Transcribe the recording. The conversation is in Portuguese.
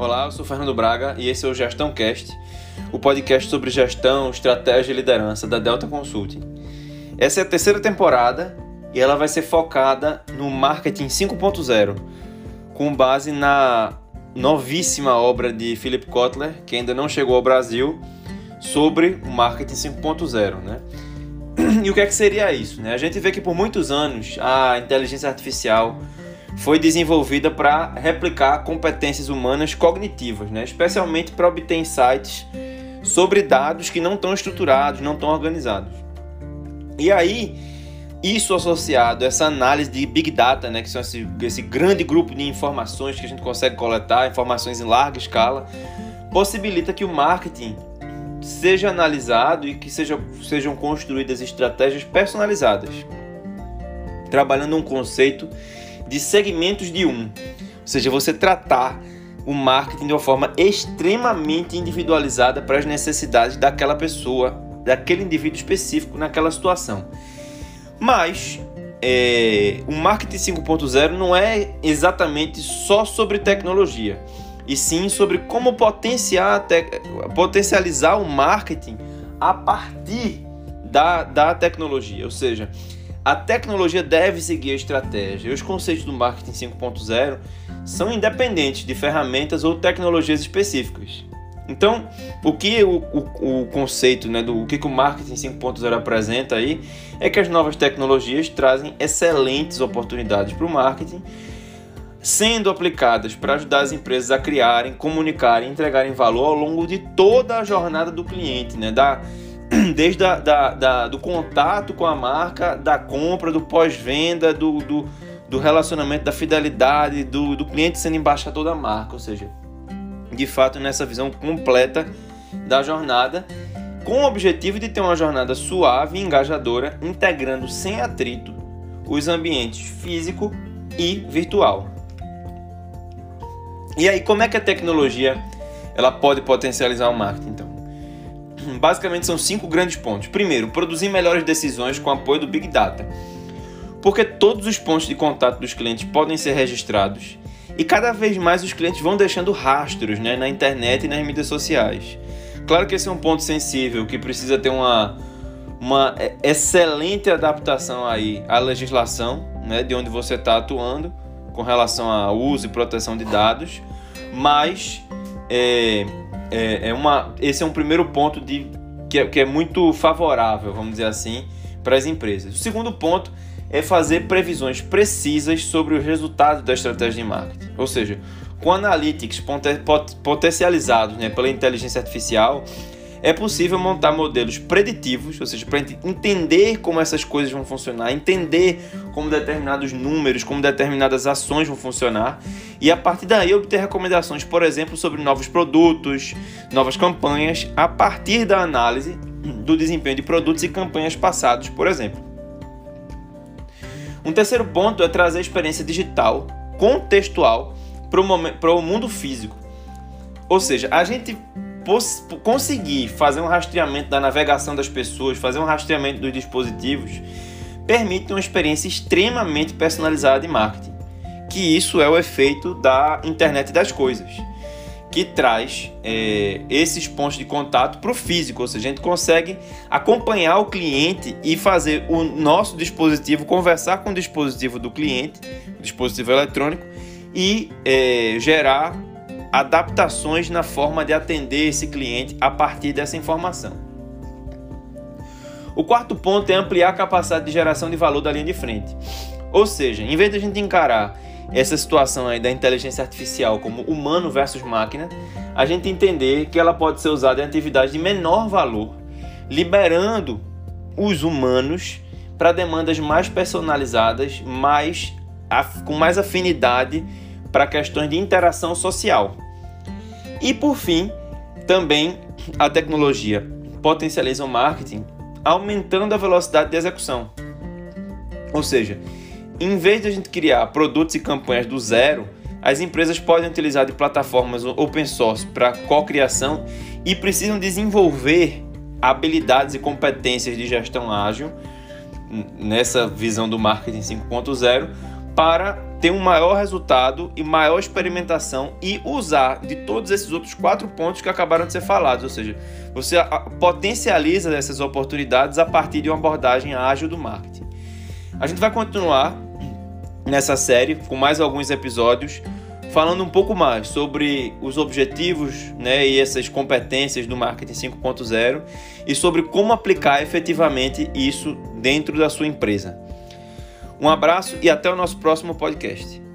Olá, eu sou Fernando Braga e esse é o Gestão Cast, o podcast sobre gestão, estratégia e liderança da Delta Consulting. Essa é a terceira temporada e ela vai ser focada no marketing 5.0, com base na novíssima obra de Philip Kotler, que ainda não chegou ao Brasil, sobre o marketing 5.0, né? E o que é que seria isso, né? A gente vê que por muitos anos a inteligência artificial foi desenvolvida para replicar competências humanas cognitivas, né? especialmente para obter insights sobre dados que não estão estruturados, não estão organizados. E aí, isso associado a essa análise de Big Data, né, que são esse, esse grande grupo de informações que a gente consegue coletar, informações em larga escala, possibilita que o marketing seja analisado e que seja, sejam construídas estratégias personalizadas, trabalhando um conceito de segmentos de um, ou seja, você tratar o marketing de uma forma extremamente individualizada para as necessidades daquela pessoa, daquele indivíduo específico naquela situação. Mas é, o marketing 5.0 não é exatamente só sobre tecnologia, e sim sobre como potencializar o marketing a partir da, da tecnologia. Ou seja, a tecnologia deve seguir a estratégia. Os conceitos do marketing 5.0 são independentes de ferramentas ou tecnologias específicas. Então, o que o, o, o conceito né, do o que, que o marketing 5.0 apresenta aí é que as novas tecnologias trazem excelentes oportunidades para o marketing, sendo aplicadas para ajudar as empresas a criarem, comunicarem, entregarem valor ao longo de toda a jornada do cliente, né, da, desde a, da, da, do contato com a marca, da compra, do pós-venda, do, do, do, relacionamento, da fidelidade, do, do cliente sendo embaixador da marca, ou seja, de fato nessa visão completa da jornada, com o objetivo de ter uma jornada suave e engajadora, integrando sem atrito os ambientes físico e virtual. E aí, como é que a tecnologia ela pode potencializar o marketing? Basicamente são cinco grandes pontos. Primeiro, produzir melhores decisões com apoio do Big Data. Porque todos os pontos de contato dos clientes podem ser registrados e cada vez mais os clientes vão deixando rastros né, na internet e nas mídias sociais. Claro que esse é um ponto sensível que precisa ter uma, uma excelente adaptação aí à legislação né, de onde você está atuando com relação ao uso e proteção de dados, mas é, é, é uma, esse é um primeiro ponto de, que, é, que é muito favorável, vamos dizer assim, para as empresas. O segundo ponto é fazer previsões precisas sobre os resultados da estratégia de marketing. Ou seja, com analytics potencializados né, pela inteligência artificial, é possível montar modelos preditivos, ou seja, para entender como essas coisas vão funcionar, entender como determinados números, como determinadas ações vão funcionar e a partir daí obter recomendações, por exemplo, sobre novos produtos, novas campanhas, a partir da análise do desempenho de produtos e campanhas passados, por exemplo. Um terceiro ponto é trazer a experiência digital contextual para o mundo físico. Ou seja, a gente conseguir fazer um rastreamento da navegação das pessoas, fazer um rastreamento dos dispositivos, permite uma experiência extremamente personalizada de marketing. Que isso é o efeito da internet das coisas, que traz é, esses pontos de contato para o físico, ou seja, a gente consegue acompanhar o cliente e fazer o nosso dispositivo conversar com o dispositivo do cliente, o dispositivo eletrônico, e é, gerar adaptações na forma de atender esse cliente a partir dessa informação. O quarto ponto é ampliar a capacidade de geração de valor da linha de frente. Ou seja, em vez de a gente encarar essa situação aí da inteligência artificial como humano versus máquina, a gente entender que ela pode ser usada em atividades de menor valor, liberando os humanos para demandas mais personalizadas, mais com mais afinidade para questões de interação social. E por fim, também a tecnologia potencializa o marketing aumentando a velocidade de execução. Ou seja, em vez de a gente criar produtos e campanhas do zero, as empresas podem utilizar de plataformas open source para co-criação e precisam desenvolver habilidades e competências de gestão ágil nessa visão do marketing 5.0 para ter um maior resultado e maior experimentação e usar de todos esses outros quatro pontos que acabaram de ser falados, ou seja, você potencializa essas oportunidades a partir de uma abordagem ágil do marketing. A gente vai continuar nessa série com mais alguns episódios falando um pouco mais sobre os objetivos né, e essas competências do marketing 5.0 e sobre como aplicar efetivamente isso dentro da sua empresa. Um abraço e até o nosso próximo podcast.